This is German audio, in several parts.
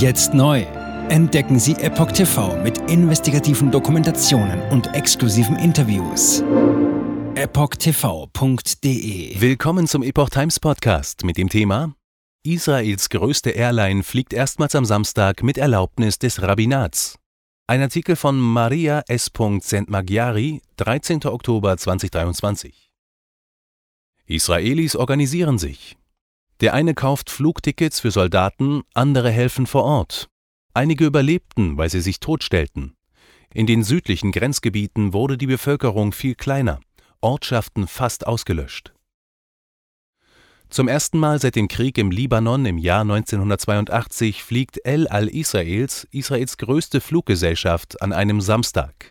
Jetzt neu. Entdecken Sie Epoch TV mit investigativen Dokumentationen und exklusiven Interviews. EpochTV.de Willkommen zum Epoch Times Podcast mit dem Thema Israels größte Airline fliegt erstmals am Samstag mit Erlaubnis des Rabbinats. Ein Artikel von Maria S. Sentmagiari, 13. Oktober 2023. Israelis organisieren sich. Der eine kauft Flugtickets für Soldaten, andere helfen vor Ort. Einige überlebten, weil sie sich totstellten. In den südlichen Grenzgebieten wurde die Bevölkerung viel kleiner, Ortschaften fast ausgelöscht. Zum ersten Mal seit dem Krieg im Libanon im Jahr 1982 fliegt El Al-Israels, Israels größte Fluggesellschaft, an einem Samstag.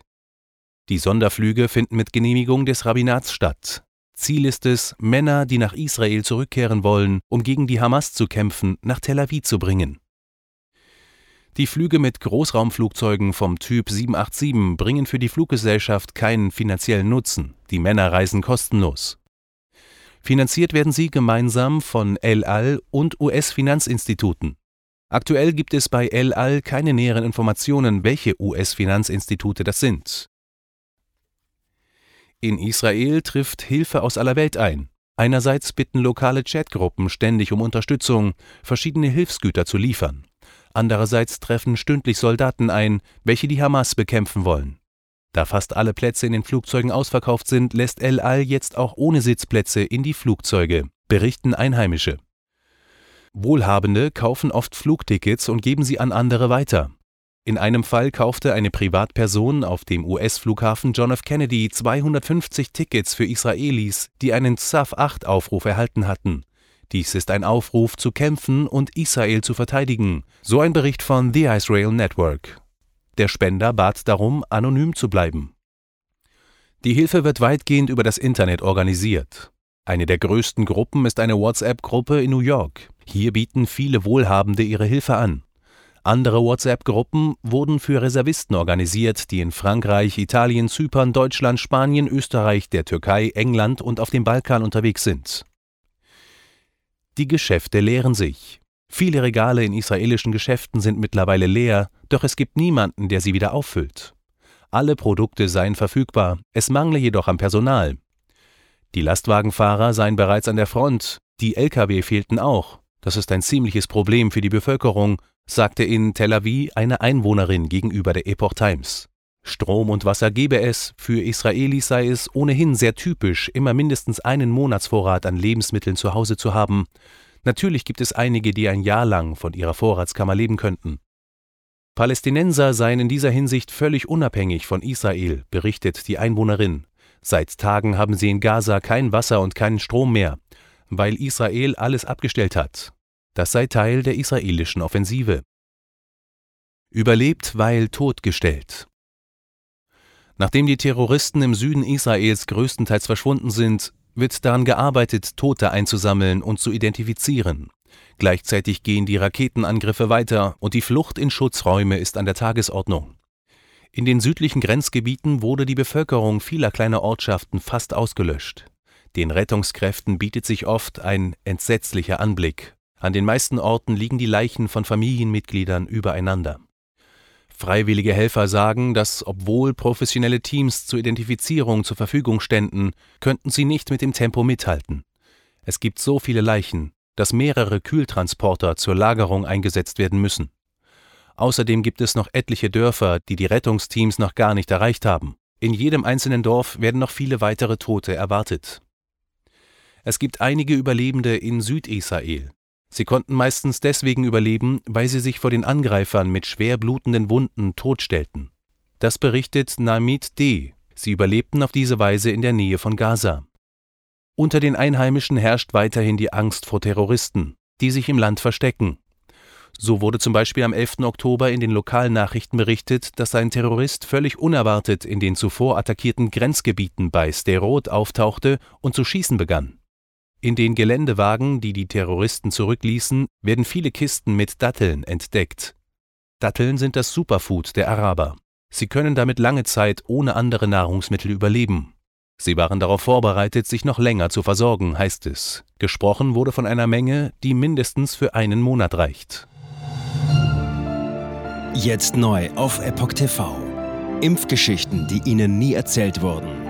Die Sonderflüge finden mit Genehmigung des Rabbinats statt. Ziel ist es, Männer, die nach Israel zurückkehren wollen, um gegen die Hamas zu kämpfen, nach Tel Aviv zu bringen. Die Flüge mit Großraumflugzeugen vom Typ 787 bringen für die Fluggesellschaft keinen finanziellen Nutzen, die Männer reisen kostenlos. Finanziert werden sie gemeinsam von El Al und US-Finanzinstituten. Aktuell gibt es bei El Al keine näheren Informationen, welche US-Finanzinstitute das sind. In Israel trifft Hilfe aus aller Welt ein. Einerseits bitten lokale Chatgruppen ständig um Unterstützung, verschiedene Hilfsgüter zu liefern. Andererseits treffen stündlich Soldaten ein, welche die Hamas bekämpfen wollen. Da fast alle Plätze in den Flugzeugen ausverkauft sind, lässt El Al jetzt auch ohne Sitzplätze in die Flugzeuge, berichten Einheimische. Wohlhabende kaufen oft Flugtickets und geben sie an andere weiter. In einem Fall kaufte eine Privatperson auf dem US-Flughafen John F. Kennedy 250 Tickets für Israelis, die einen ZAF-8-Aufruf erhalten hatten. Dies ist ein Aufruf zu kämpfen und Israel zu verteidigen, so ein Bericht von The Israel Network. Der Spender bat darum, anonym zu bleiben. Die Hilfe wird weitgehend über das Internet organisiert. Eine der größten Gruppen ist eine WhatsApp-Gruppe in New York. Hier bieten viele Wohlhabende ihre Hilfe an. Andere WhatsApp-Gruppen wurden für Reservisten organisiert, die in Frankreich, Italien, Zypern, Deutschland, Spanien, Österreich, der Türkei, England und auf dem Balkan unterwegs sind. Die Geschäfte leeren sich. Viele Regale in israelischen Geschäften sind mittlerweile leer, doch es gibt niemanden, der sie wieder auffüllt. Alle Produkte seien verfügbar, es mangle jedoch am Personal. Die Lastwagenfahrer seien bereits an der Front, die Lkw fehlten auch. Das ist ein ziemliches Problem für die Bevölkerung, sagte in Tel Aviv eine Einwohnerin gegenüber der Epoch Times. Strom und Wasser gebe es, für Israelis sei es ohnehin sehr typisch, immer mindestens einen Monatsvorrat an Lebensmitteln zu Hause zu haben. Natürlich gibt es einige, die ein Jahr lang von ihrer Vorratskammer leben könnten. Palästinenser seien in dieser Hinsicht völlig unabhängig von Israel, berichtet die Einwohnerin. Seit Tagen haben sie in Gaza kein Wasser und keinen Strom mehr, weil Israel alles abgestellt hat. Das sei Teil der israelischen Offensive. Überlebt, weil totgestellt. Nachdem die Terroristen im Süden Israels größtenteils verschwunden sind, wird daran gearbeitet, Tote einzusammeln und zu identifizieren. Gleichzeitig gehen die Raketenangriffe weiter und die Flucht in Schutzräume ist an der Tagesordnung. In den südlichen Grenzgebieten wurde die Bevölkerung vieler kleiner Ortschaften fast ausgelöscht. Den Rettungskräften bietet sich oft ein entsetzlicher Anblick. An den meisten Orten liegen die Leichen von Familienmitgliedern übereinander. Freiwillige Helfer sagen, dass obwohl professionelle Teams zur Identifizierung zur Verfügung ständen, könnten sie nicht mit dem Tempo mithalten. Es gibt so viele Leichen, dass mehrere Kühltransporter zur Lagerung eingesetzt werden müssen. Außerdem gibt es noch etliche Dörfer, die die Rettungsteams noch gar nicht erreicht haben. In jedem einzelnen Dorf werden noch viele weitere Tote erwartet. Es gibt einige Überlebende in Südisrael, Sie konnten meistens deswegen überleben, weil sie sich vor den Angreifern mit schwer blutenden Wunden totstellten. Das berichtet Namid D. Sie überlebten auf diese Weise in der Nähe von Gaza. Unter den Einheimischen herrscht weiterhin die Angst vor Terroristen, die sich im Land verstecken. So wurde zum Beispiel am 11. Oktober in den Lokalnachrichten berichtet, dass ein Terrorist völlig unerwartet in den zuvor attackierten Grenzgebieten bei Sderot auftauchte und zu schießen begann. In den Geländewagen, die die Terroristen zurückließen, werden viele Kisten mit Datteln entdeckt. Datteln sind das Superfood der Araber. Sie können damit lange Zeit ohne andere Nahrungsmittel überleben. Sie waren darauf vorbereitet, sich noch länger zu versorgen, heißt es. Gesprochen wurde von einer Menge, die mindestens für einen Monat reicht. Jetzt neu auf Epoch TV. Impfgeschichten, die Ihnen nie erzählt wurden.